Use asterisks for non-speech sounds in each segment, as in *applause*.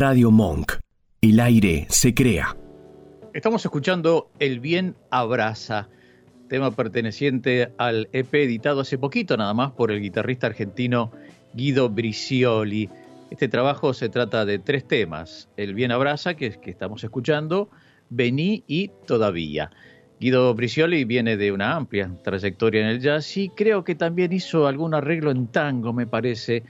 Radio Monk. El aire se crea. Estamos escuchando El bien abraza, tema perteneciente al EP editado hace poquito nada más por el guitarrista argentino Guido Bricioli. Este trabajo se trata de tres temas, El bien abraza, que, que estamos escuchando, Vení y Todavía. Guido Bricioli viene de una amplia trayectoria en el jazz y creo que también hizo algún arreglo en tango, me parece,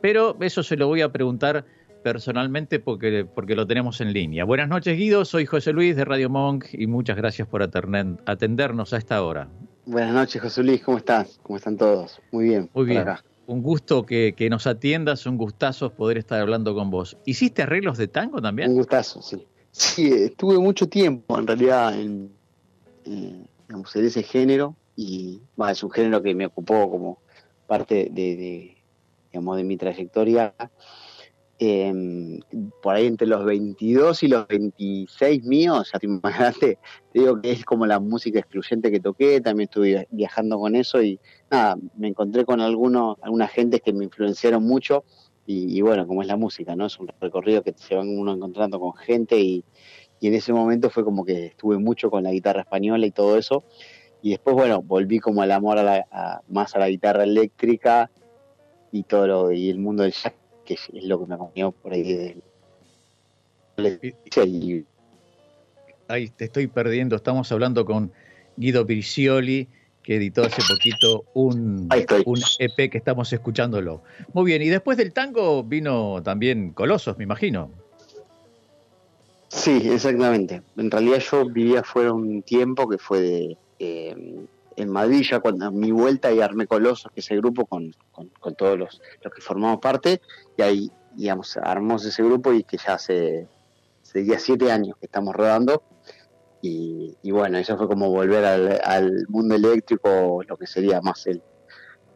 pero eso se lo voy a preguntar personalmente porque, porque lo tenemos en línea. Buenas noches Guido, soy José Luis de Radio Monk y muchas gracias por atendernos a esta hora. Buenas noches José Luis, ¿cómo estás? ¿Cómo están todos? Muy bien. Muy bien. Un gusto que, nos atiendas, un gustazo poder estar hablando con vos. ¿Hiciste arreglos de tango también? Un gustazo, sí. Sí, estuve mucho tiempo en realidad en, en ese género y es un género que me ocupó como parte de, digamos, de mi trayectoria. Em, por ahí entre los 22 y los 26 míos, ya te imaginaste, te digo que es como la música excluyente que toqué, también estuve viajando con eso y nada, me encontré con algunos, algunas gentes que me influenciaron mucho y, bueno, como es la música, ¿no? Es un recorrido que se van uno encontrando con gente y, en ese momento fue como que estuve mucho con la guitarra española y todo eso. Y después, bueno, volví como al amor a la, más a la guitarra eléctrica y todo lo, y el mundo del jazz, que es, lo que me acompañó por ahí. Ahí te estoy perdiendo, estamos hablando con Guido Pircioli, que editó hace poquito un, un EP que estamos escuchándolo. Muy bien, y después del tango vino también Colosos, me imagino. Sí, exactamente. En realidad yo vivía fuera un tiempo que fue de, eh, en Madrid, ya cuando mi vuelta y armé Colosos, que es el grupo con, con, todos los, los, que formamos parte, y ahí, digamos, armamos ese grupo y que ya hace, hace siete años que estamos rodando. Y, bueno, eso fue como volver al, mundo eléctrico, lo que sería más el,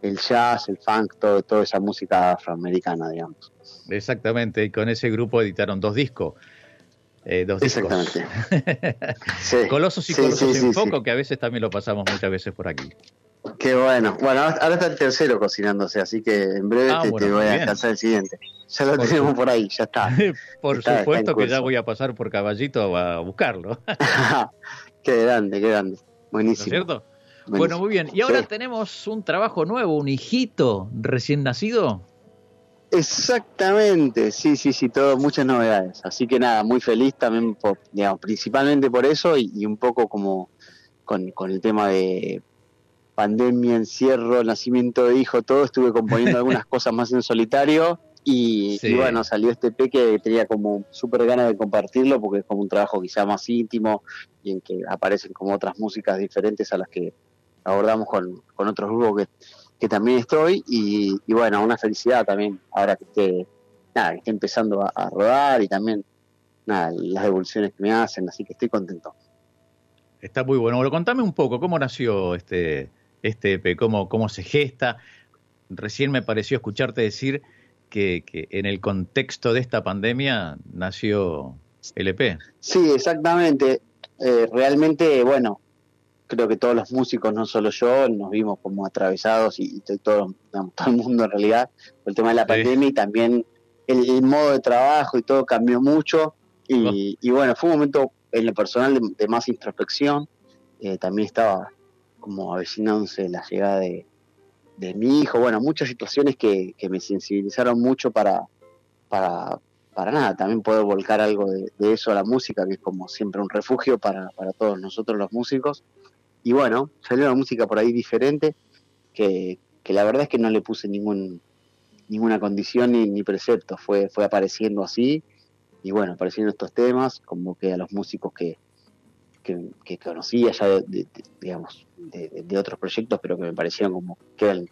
el jazz, el funk, todo, toda esa música afroamericana, digamos. Exactamente, y con ese grupo editaron dos discos. Eh, dos Exactamente. *laughs* Colosos y Colosos en Foco, que a veces también lo pasamos muchas veces por aquí. Qué bueno. Bueno, ahora está el tercero cocinándose, así que en breve ah, te, voy a alcanzar el siguiente. Ya lo tenemos por ahí, ya está. *laughs* por supuesto que ya voy a pasar por caballito a buscarlo. *laughs* qué grande, qué grande. Buenísimo. ¿No es cierto? Bueno, muy bien. Y ahora tenemos un trabajo nuevo, un hijito recién nacido. Exactamente, sí, sí, sí, todo, muchas novedades. Así que nada, muy feliz también, digamos, principalmente por eso y, un poco como con, el tema de pandemia, encierro, nacimiento de hijo, todo, estuve componiendo *laughs* algunas cosas más en solitario y, bueno, salió este P que tenía como súper ganas de compartirlo porque es como un trabajo quizá más íntimo y en que aparecen como otras músicas diferentes a las que abordamos con, con otros grupos que que también estoy y, bueno, una felicidad también ahora que esté, nada, que esté empezando a, rodar y también nada, las devoluciones que me hacen, así que estoy contento. Está muy bueno. Bueno, contame un poco, ¿cómo nació este, este EP? ¿Cómo, ¿Cómo se gesta? Recién me pareció escucharte decir que, que en el contexto de esta pandemia nació el EP. Sí, exactamente. Eh, realmente, bueno, creo que todos los músicos, no solo yo, nos vimos como atravesados y, todo, *laughs* todo el mundo en realidad por el tema de la pandemia y también el, modo de trabajo y todo cambió mucho. Y, bueno, fue un momento en lo personal de, más introspección, eh, también estaba como avecinándose la llegada de, mi hijo, bueno, muchas situaciones que, me sensibilizaron mucho para, para, para nada, también poder volcar algo de, eso a la música, que es como siempre un refugio para, para todos nosotros los músicos y bueno, salió una música por ahí diferente, que, la verdad es que no le puse ningún, ninguna condición ni, precepto, fue, fue apareciendo así, y bueno, apareciendo estos temas, como que a los músicos que, que, conocía ya de, digamos, de, otros proyectos, pero que me parecían como que eran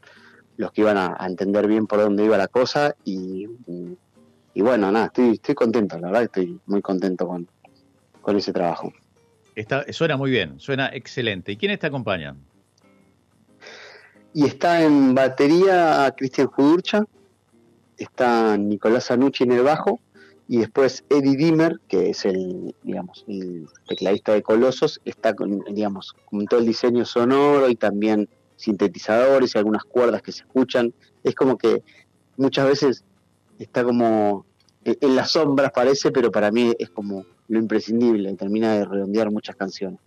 los que iban a, entender bien por dónde iba la cosa, y, y, bueno, nada, estoy, estoy contento, la verdad estoy muy contento con, con ese trabajo suena muy bien, suena excelente. ¿Y quiénes te acompañan? Y está en batería Cristian Judurcha, está Nicolás Anucci en el bajo, y después Eddie Dimmer, que es el, digamos, el tecladista de Colosos, está con, digamos, con todo el diseño sonoro y también sintetizadores y algunas cuerdas que se escuchan. Es como que muchas veces está como en las sombras parece, pero para mí es como lo imprescindible, termina de redondear muchas canciones.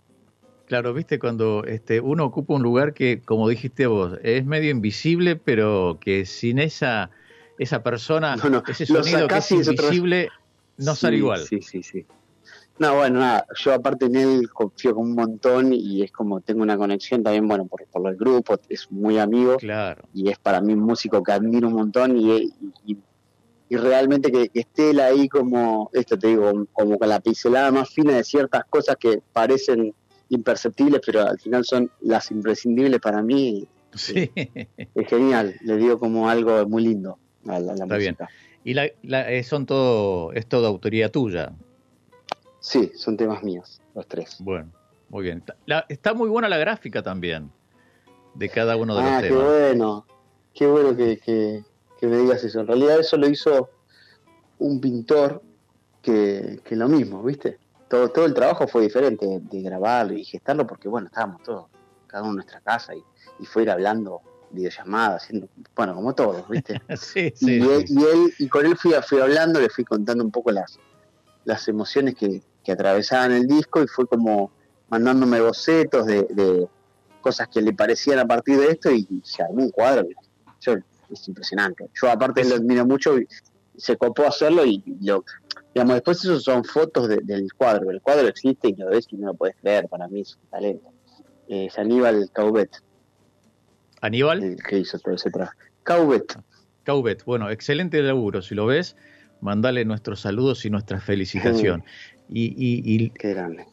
Claro, viste, cuando este, uno ocupa un lugar que, como dijiste vos, es medio invisible, pero que sin esa, esa persona, ese sonido que es invisible, no sale igual. Sí, sí, sí. No, bueno, nada, yo aparte en él confío con un montón y es como tengo una conexión también, bueno, por, por el grupo, es muy amigo. Claro. Y es para mí un músico que admiro un montón y, y, realmente que, esté él ahí como, esto te digo, como con la pincelada más fina de ciertas cosas que parecen imperceptibles, pero al final son las imprescindibles para mí. Sí. Es, genial, le dio como algo muy lindo a la, Está Bien. Y la, eh, son todo, es todo autoría tuya. Sí, son temas míos, los tres. Bueno, muy bien. está muy buena la gráfica también de cada uno de los ah, temas. Qué bueno, qué bueno que, que, me digas eso. En realidad eso lo hizo un pintor que, que lo mismo, ¿viste? Todo, todo el trabajo fue diferente de, grabarlo y gestarlo porque, bueno, estábamos todos, cada uno en nuestra casa y, y fue ir hablando videollamadas, haciendo, bueno, como todos, ¿viste? *laughs* sí, sí, y, él, y, él, y con él fui, fui hablando, le fui contando un poco las, las emociones que, que atravesaban el disco y fue como mandándome bocetos de, cosas que le parecían a partir de esto y se armó un cuadro. Es impresionante. Yo aparte lo admiro mucho y se copó hacerlo y lo, digamos, después esos son fotos del cuadro. El cuadro existe y lo ves y no lo puedes creer, para mí es un talento. es Aníbal Caubet. ¿Aníbal? El que hizo todo ese trabajo. Caubet. Caubet, bueno, excelente laburo. Si lo ves, mandale nuestros saludos y nuestra felicitación. Y, Qué grande.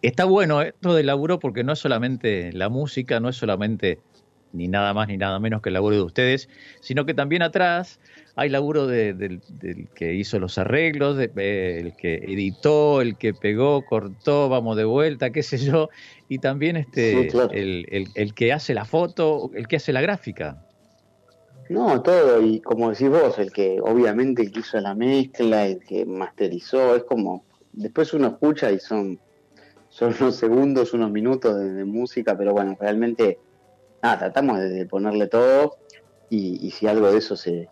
Está bueno esto del laburo porque no es solamente la música, no es solamente ni nada más ni nada menos que el laburo de ustedes, sino que también atrás hay laburo del, que hizo los arreglos, de, eh, el que editó, el que pegó, cortó, vamos de vuelta, qué sé yo, y también este el, el, que hace la foto, el que hace la gráfica. No, todo, y como decís vos, el que obviamente el que hizo la mezcla, el que masterizó, es como, después uno escucha y son, son unos segundos, unos minutos de, música, pero bueno, realmente, nada, tratamos de, ponerle todo y, si algo de eso se,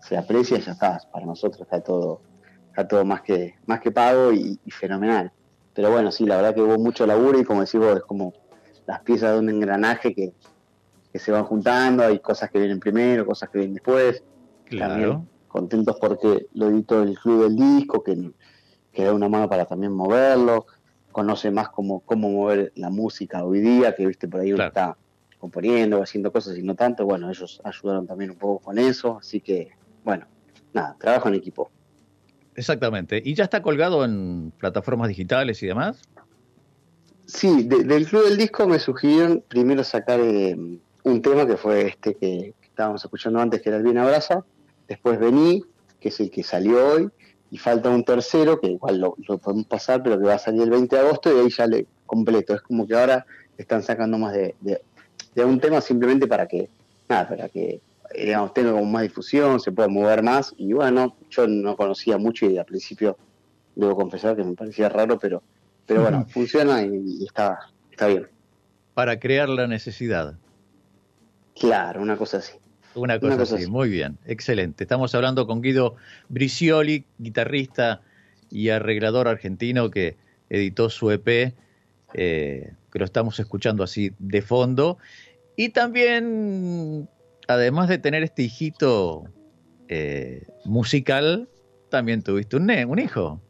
se aprecia, ya está, para nosotros está todo, está todo más que, más que pago y, y fenomenal. Pero bueno, sí, la verdad que hubo mucho laburo y como decís vos, es como las piezas de un engranaje que, que se van juntando, hay cosas que vienen primero, cosas que vienen después. Claro. contentos porque lo editó el club del disco, que, que da una mano para también moverlo, conoce más cómo, cómo mover la música hoy día, que viste por ahí uno está componiendo, haciendo cosas y no tanto, bueno, ellos ayudaron también un poco con eso, así que, bueno, nada, trabajo en equipo. Exactamente. ¿Y ya está colgado en plataformas digitales y demás? Sí, del club del disco me sugirieron primero sacar eh, un tema que fue este que, estábamos escuchando antes, que era el Bien Abraza, después Vení, que es el que salió hoy, y falta un tercero, que igual lo, podemos pasar, pero que va a salir el 20 de agosto, y ahí ya le completo. Es como que ahora están sacando más de, de, un tema simplemente para que, nada, para que digamos, tenga como más difusión, se pueda mover más, y bueno, yo no conocía mucho y al principio debo confesar que me parecía raro, pero, pero bueno, *laughs* funciona y, está, está bien. Para crear la necesidad. Claro, una cosa así. Una cosa, así. muy bien, excelente. Estamos hablando con Guido Bricioli, guitarrista y arreglador argentino que editó su EP, eh, que lo estamos escuchando así de fondo. Y también, además de tener este hijito eh, musical, también tuviste un, un hijo.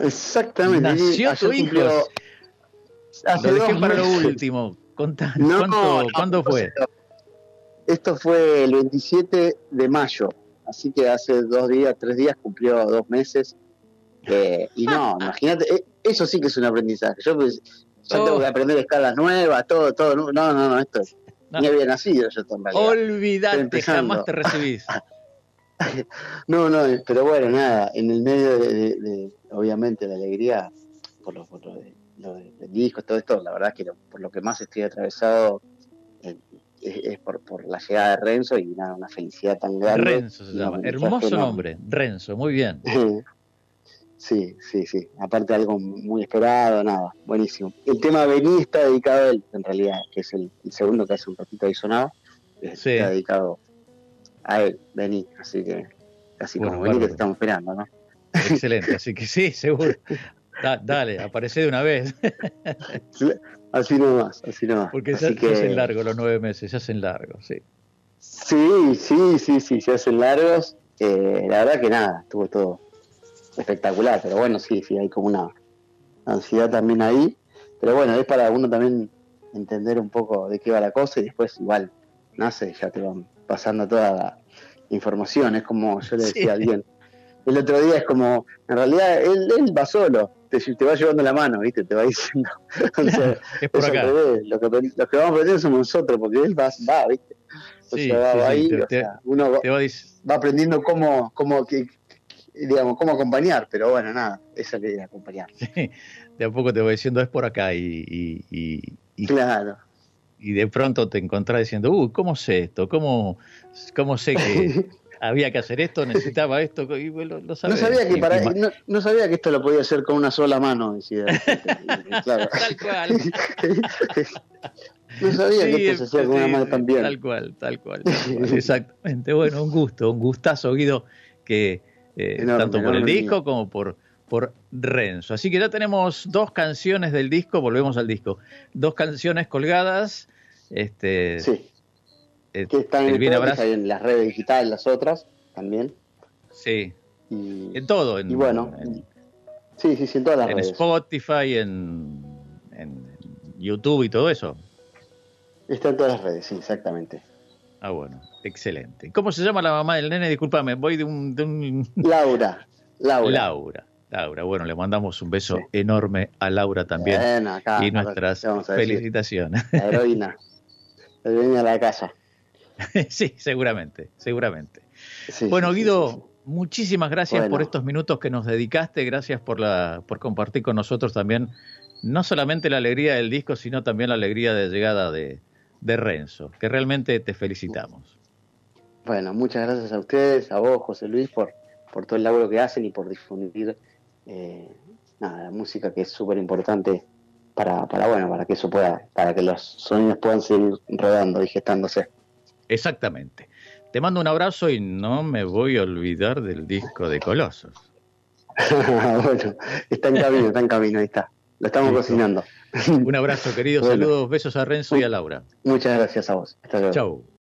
Exactamente. Nació tu hijo. Lo dejé para lo último. ¿cuándo fue? Esto fue el 27 de mayo, así que hace dos días, tres días cumplió dos meses. Eh, y no, imagínate, eh, eso sí que es un aprendizaje. Yo, pues, tengo oh. que aprender escalas nuevas, todo, todo. No, no, no, esto ni había nacido yo en Olvídate, jamás te recibís. *laughs* no, no, pero bueno, nada, en el medio de, obviamente, la alegría por lo, por lo, de, lo del disco, todo esto, la verdad que por lo que más estoy atravesado eh, es, por, por, la llegada de Renzo y nada, una felicidad tan grande. Renzo se llama, hermoso nombre, Renzo, muy bien. Sí, sí, sí. Aparte algo muy esperado, nada, buenísimo. El tema Vení está dedicado a él, en realidad, que es el, segundo que hace un ratito ahí sonado. Está dedicado a él, Vení, así que casi como venir que te estamos esperando, ¿no? Excelente, así que sí, seguro. dale, aparece de una vez. así nomás, así nomás. Porque se, hacen largos los nueve meses, se hacen largos, sí. Sí, sí, sí, sí, se hacen largos. Eh, la verdad que nada, estuvo todo espectacular, pero bueno, sí, sí, hay como una ansiedad también ahí. Pero bueno, es para uno también entender un poco de qué va la cosa y después igual nace, ya te van pasando toda la información. Es como yo le decía a alguien, el otro día es como, en realidad él, él va solo, te, te, va llevando la mano, ¿viste? Te va diciendo. *laughs* es por acá. Lo que, los que vamos aprendiendo somos nosotros, porque él va, va ¿viste? O sea, va ahí, o sea, uno va, va, aprendiendo cómo, cómo, que, digamos, cómo acompañar, pero bueno, nada, esa idea, acompañar. *laughs* Sí, de a poco te voy diciendo, es por acá y, y, y claro y de pronto te encontrás diciendo, uy, ¿cómo sé esto? ¿Cómo, cómo sé que *laughs* había que hacer esto? ¿Necesitaba esto? Y, no, sabía que para, no, sabía que esto lo podía hacer con una sola mano, decía. *laughs* claro. Tal cual. no sabía que esto se hacía con una mano también. Tal cual, tal cual. Exactamente. Bueno, un gusto, un gustazo, Guido, que eh, tanto por el disco como por por Renzo. Así que ya tenemos dos canciones del disco, volvemos al disco, dos canciones colgadas. Este, sí. Eh, que están en, en las redes digitales, las otras también. Sí. en todo. y bueno, sí, sí, sí, en todas las en Spotify, en, en YouTube y todo eso. Está en todas las redes, sí, exactamente. Ah, bueno, excelente. ¿Cómo se llama la mamá del nene? Discúlpame, voy de un... De un... Laura. Laura. Laura. Laura. Bueno, le mandamos un beso enorme a Laura también. y nuestras felicitaciones. La heroína. *laughs* La heroína de la casa. sí, seguramente, seguramente. bueno, Guido, muchísimas gracias por estos minutos que nos dedicaste. Gracias por, la, por compartir con nosotros también no solamente la alegría del disco, sino también la alegría de llegada de, de Renzo, que realmente te felicitamos. Bueno, muchas gracias a ustedes, a vos, José Luis, por, por todo el laburo que hacen y por difundir eh, nada, la música que es súper importante para, para, bueno, para que eso pueda, para que los sonidos puedan seguir rodando y gestándose. Exactamente. Te mando un abrazo y no me voy a olvidar del disco de Colosos. *laughs* bueno, está en camino, está en camino, ahí está. Lo estamos cocinando. *laughs* Un abrazo, querido. Saludos, besos a Renzo y a Laura. Muchas gracias a vos. Hasta luego. Chau.